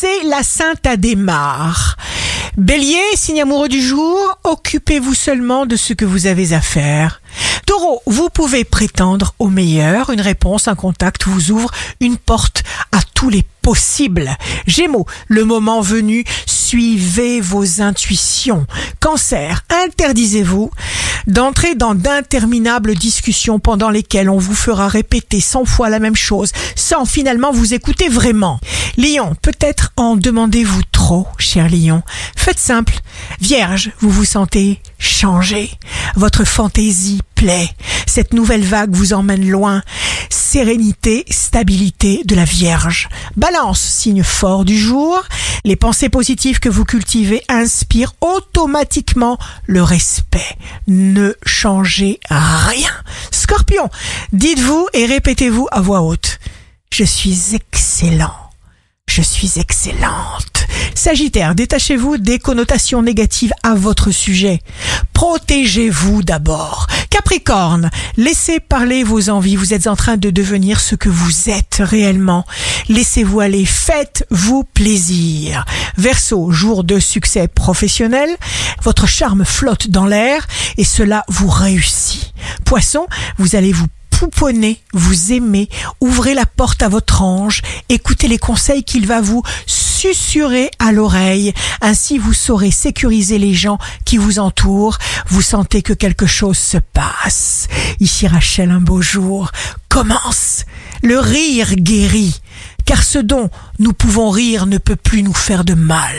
c'est la Sainte Adhémar. Bélier, signe amoureux du jour, occupez-vous seulement de ce que vous avez à faire. Taureau, vous pouvez prétendre au meilleur. Une réponse, un contact vous ouvre une porte à tous les possibles. Gémeaux, le moment venu, suivez vos intuitions. Cancer, interdisez-vous d'entrer dans d'interminables discussions pendant lesquelles on vous fera répéter cent fois la même chose sans finalement vous écouter vraiment. Lion, peut-être en demandez-vous trop, cher Lion. Faites simple. Vierge, vous vous sentez changé. Votre fantaisie plaît. Cette nouvelle vague vous emmène loin. Sérénité, stabilité de la Vierge. Balance, signe fort du jour. Les pensées positives que vous cultivez inspirent automatiquement le respect. Ne changez rien. Scorpion, dites-vous et répétez-vous à voix haute. Je suis excellent. Je suis excellente. Sagittaire, détachez-vous des connotations négatives à votre sujet. Protégez-vous d'abord. Capricorne, laissez parler vos envies. Vous êtes en train de devenir ce que vous êtes réellement. Laissez-vous aller. Faites-vous plaisir. Verseau, jour de succès professionnel. Votre charme flotte dans l'air et cela vous réussit. Poisson, vous allez vous pouponner, vous aimez, ouvrez la porte à votre ange, écoutez les conseils qu'il va vous susurrer à l'oreille. Ainsi, vous saurez sécuriser les gens qui vous entourent. Vous sentez que quelque chose se passe. Ici Rachel, un beau jour commence. Le rire guérit, car ce dont nous pouvons rire ne peut plus nous faire de mal.